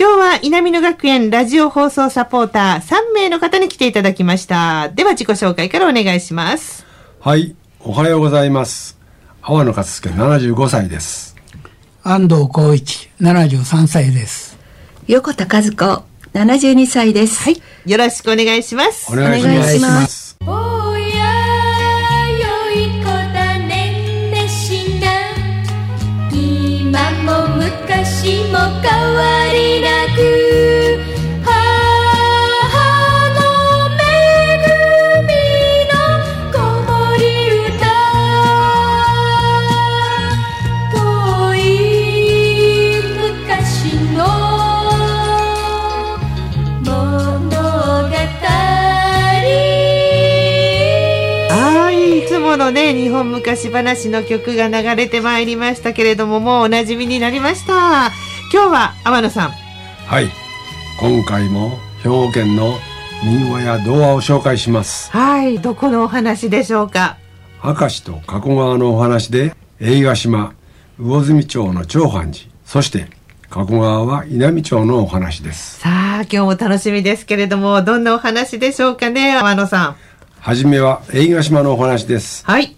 今日は南野学園ラジオ放送サポーター3名の方に来ていただきました。では自己紹介からお願いします。はい、おはようございます。阿野勝介75歳です。安藤光一73歳です。横田和子72歳です。はい、よろしくお願いします。お願いします。のね、日本昔話の曲が流れてまいりましたけれども、もうお馴染みになりました。今日は天野さん。はい。今回も兵庫県の民話や童話を紹介します。はい。どこのお話でしょうか？明石と加古川のお話で、映画島、魚住町の長藩寺、そして加古川は稲美町のお話です。さあ、今日も楽しみですけれども、どんなお話でしょうかね、天野さん。はじめは映画島のお話です。はい。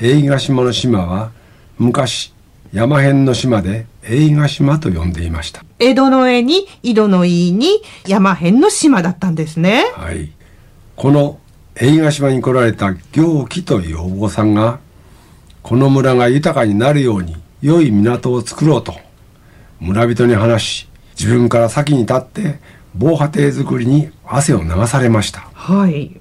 映画島の島は昔山辺の島で映画島と呼んでいました。江戸の絵に井戸の井に山辺の島だったんですね。はい。この映画島に来られた行基というお坊さんがこの村が豊かになるように良い港を作ろうと村人に話し自分から先に立って防波堤作りに汗を流されました。はい。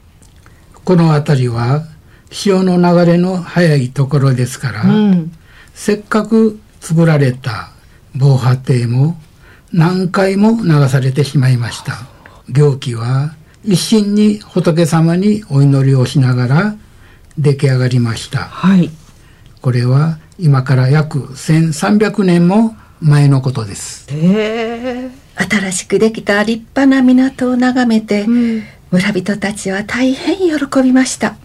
この辺りは潮の流れの速いところですから、うん、せっかく作られた防波堤も何回も流されてしまいました。行基は一心に仏様にお祈りをしながら出来上がりました。はい。これは今から約1300年も前のことです。へ新しくできた立派な港を眺めて、うん村人たちは大変喜びました。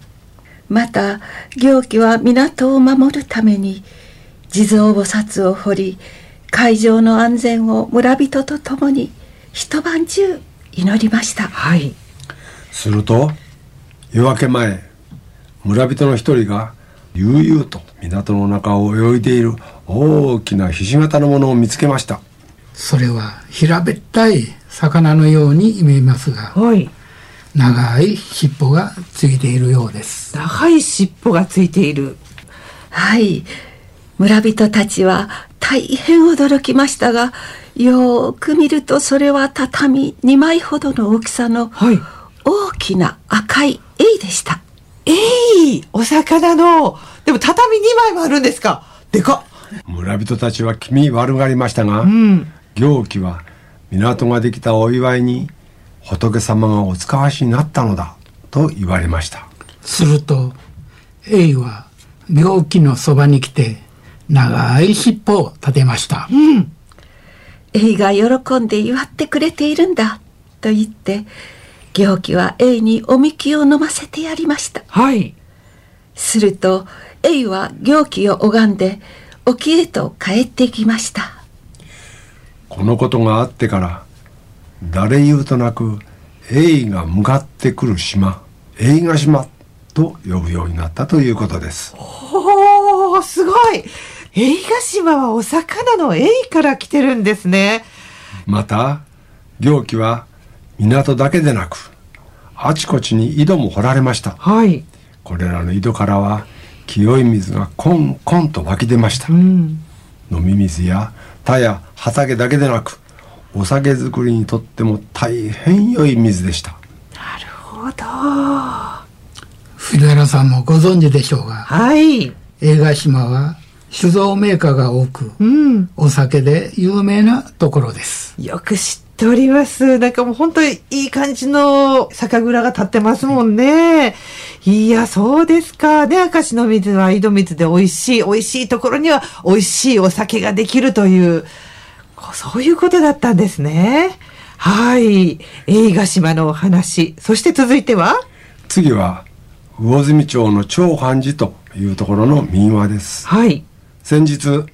また行基は港を守るために地蔵菩薩を掘り海上の安全を村人と共に一晩中祈りました。はい。すると夜明け前村人の一人が悠々と港の中を泳いでいる大きなひし形のものを見つけました。それは平べったい魚のように見えますが、はい、長い尻尾がついているようです。長い尻尾がついている。はい。村人たちは大変驚きましたがよく見るとそれは畳2枚ほどの大きさの大きな赤いエイでした、エイ？お魚の？でも畳2枚もあるんですか？でか村人たちは気味悪がりましたが、うん、行基は港ができたお祝いに仏様がお使わしになったのだと言われました。すると永は病気のそばに来て長い尻尾を立てました、うん、永が喜んで祝ってくれているんだと言って行基は永におみきを飲ませてやりました。はい。すると永は行基を拝んで沖へと帰ってきました。このことがあってから誰言うとなく映が向かってくる島映画島と呼ぶようになったということです。おおすごい。映画島はお魚のエイから来てるんですね。また行基は港だけでなくあちこちに井戸も掘られました。はい。これらの井戸からは清い水がコンコンと湧き出ました、うん。飲み水や田や畑だけでなくお酒作りにとっても大変良い水でしたなるほど。藤原さんもご存知でしょうが、はい。映画島は酒造メーカーが多く、うん。お酒で有名なところです。よく知っております。なんかもう本当にいい感じの酒蔵が立ってますもんね。いや、そうですか。で、明石の水は井戸水で美味しい、美味しいところには美味しいお酒ができるというそういうことだったんですね。はい。映画島のお話。そして続いては？次は魚住町の長藩寺というところの民話ですはい。先日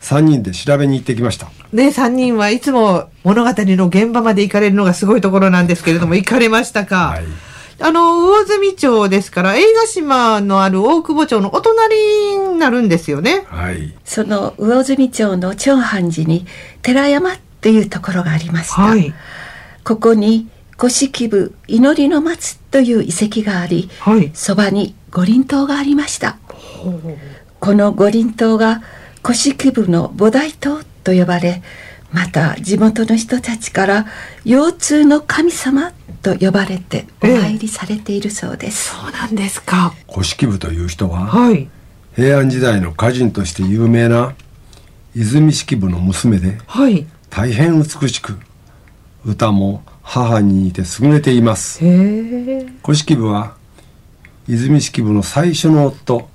3人で調べに行ってきましたね、三人はいつも物語の現場まで行かれるのがすごいところなんですけれども、行かれましたか、はいあの、魚住町ですから、映画島のある大久保町のお隣になるんですよね。はいその魚住町の長藩寺に寺山っていうところがありました、はい。ここに古式部祈りの松という遺跡がありはい。そばに五輪塔がありましたこの五輪塔が古式部の菩提塔と呼ばれまた地元の人たちから腰痛の神様と呼ばれてお参りされているそうです、そうなんですか。古式部という人ははい。平安時代の歌人として有名な泉式部の娘ではい。大変美しく歌も母に似て優れていますへえ。古式部は泉式部の最初の夫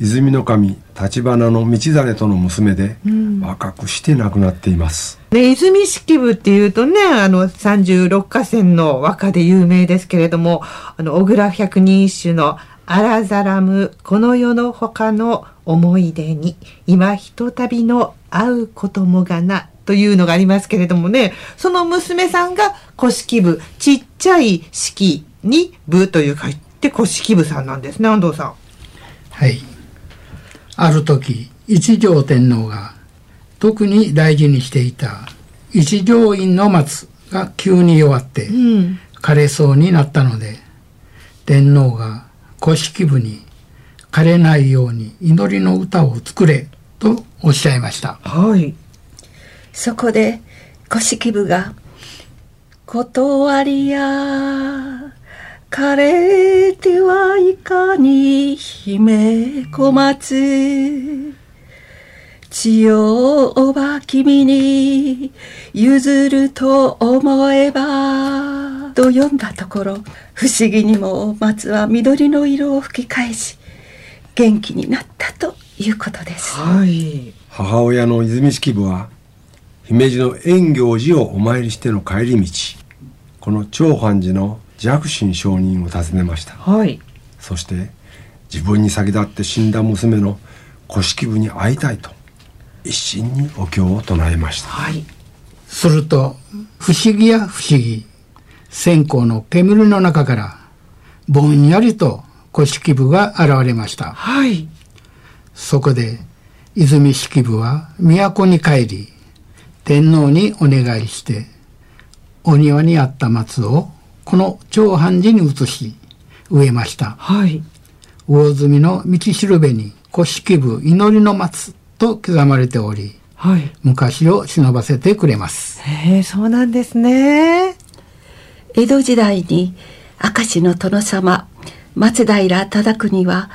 泉の神橘の道真との娘で、若くして亡くなっていますね、泉式部っていうとね、あの、36河川の和歌で有名ですけれども、あの、小倉百人一首の、あらざらむ、この世の他の思い出に、今ひとたびの会うこともがな、というのがありますけれどもね、その娘さんが古式部、ちっちゃい式に部という書いて古式部さんなんですね、安藤さん。はい。ある時、一条天皇が特に大事にしていた一条院の松が急に弱ってうん。枯れそうになったので、天皇が古式部に枯れないように祈りの歌を作れとおっしゃいました。はい。そこで古式部が「断りや枯れてはいかに姫小松」千代おば君に譲ると思えばと読んだところ不思議にも松は緑の色を吹き返し元気になったということです。はい。母親の泉式部は姫路の円行寺をお参りしての帰り道この長藩寺の寂心上人を訪ねましたはい。そして自分に先立って死んだ娘の古式部に会いたいと一心にお経を唱えましたはい。すると、不思議や不思議、線香の煙の中から、ぼんやりと古式部が現れました。はい。そこで、泉式部は都に帰り、天皇にお願いして、お庭にあった松をこの長藩寺に移し、植えました。はい。魚住の道しるべに古式部祈りの松と刻まれており、はい。昔を忍ばせてくれます。へえ、そうなんですね。江戸時代に明石の殿様松平忠国は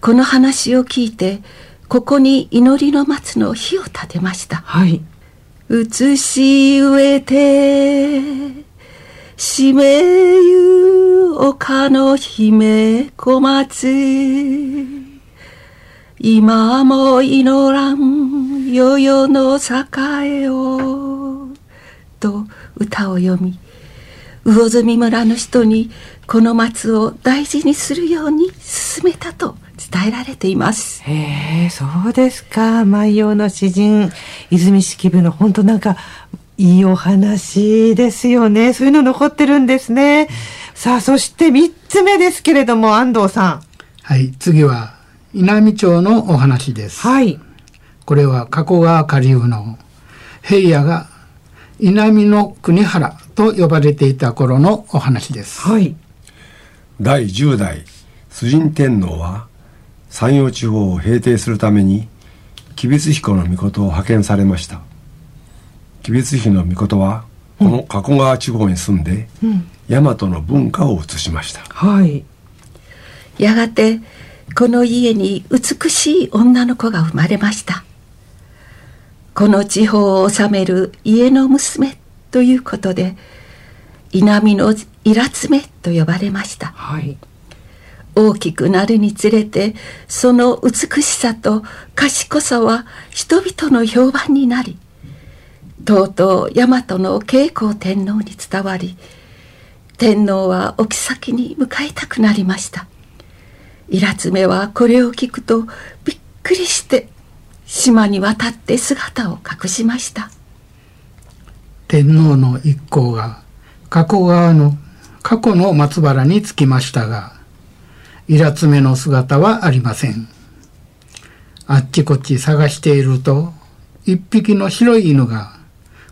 この話を聞いてここに祈りの松の火を立てましたはい。移し植えてしめゆ丘の姫小松。今も祈らん世々の栄を。と歌を読み魚住村の人にこの松を大事にするように勧めたと伝えられています。へえ、そうですか。万葉の詩人、泉式部の本当なんか、いいお話ですよね。そういうの残ってるんですね。さあ、そして三つ目ですけれども、安藤さん。はい、次は稲美町のお話です。はい。これは加古川下流の平野が稲美の国原と呼ばれていた頃のお話です。はい。第10代崇神天皇は山陽地方を平定するために吉備津彦の御事を派遣されました吉備津彦の御事はこの加古川地方に住んで、うん、大和の文化を移しました。はい。やがてこの家に美しい女の子が生まれました。この地方を治める家の娘ということで稲見のイラツメと呼ばれました、はい、大きくなるにつれてその美しさと賢さは人々の評判になりとうとう大和の慶光天皇に伝わり天皇はお妃に迎えたくなりました。イラツメはこれを聞くとびっくりして島に渡って姿を隠しました。天皇の一行が加古川の過去の松原に着きましたがイラツメの姿はありません。あっちこっち探していると一匹の白い犬が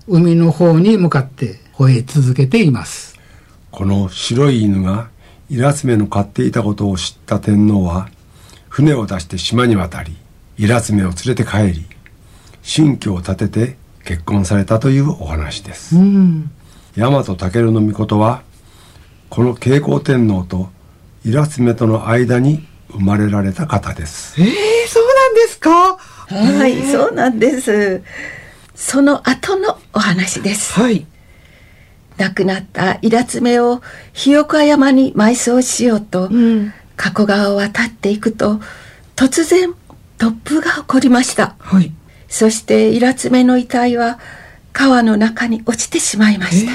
海の方に向かって吠え続けています。この白い犬がイラツメの飼っていたことを知った天皇は船を出して島に渡りイラツメを連れて帰り新居を建てて結婚されたというお話です、うん、大和武尊の御はこの慶光天皇とイラツメとの間に生まれられた方です。えー、そうなんですか？はいそうなんです。その後のお話です。はい。亡くなったイラツメを日岡山に埋葬しようと、うん、加古川を渡っていくと突然突風が起こりました、はい、そしてイラツメの遺体は川の中に落ちてしまいました、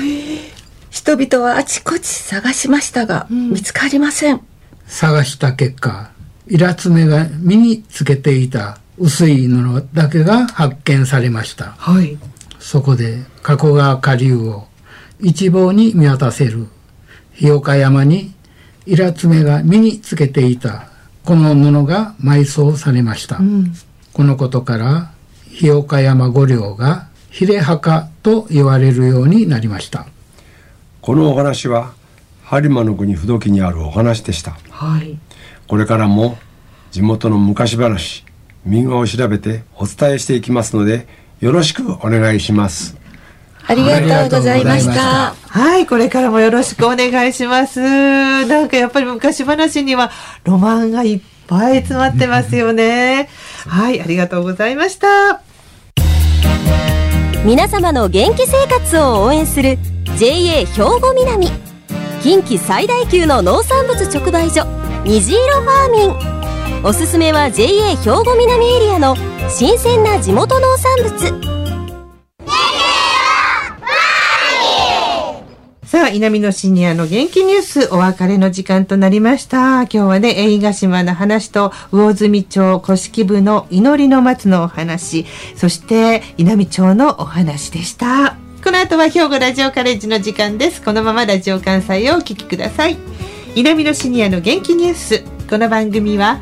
人々はあちこち探しましたが、うん、見つかりません。探した結果イラツメが身につけていた薄い布だけが発見されました、はい、そこで加古川下流を一望に見渡せる。日岡山にイラツメが身につけていた。この布が埋葬されました、うん、このことから日岡山御陵が秀墓と言われるようになりました。このお話は播磨の国不動にあるお話でした、はい、これからも地元の昔話民話を調べてお伝えしていきますのでよろしくお願いしますありがとうございました。はい、これからもよろしくお願いします。なんかやっぱり昔話にはロマンがいっぱい詰まってますよね。はい、ありがとうございました。皆様の元気生活を応援する JA 兵庫南近畿最大級の農産物直売所虹色ファーミンおすすめは JA 兵庫南エリアの新鮮な地元農産物さあ、稲美のシニアの元気ニュース、お別れの時間となりました。今日はね、映画島の話と、魚住町古式部の祈りの松のお話、そして稲美町のお話でした。この後は兵庫ラジオカレッジの時間です。このままラジオ関西をお聞きください。稲美のシニアの元気ニュース。この番組は、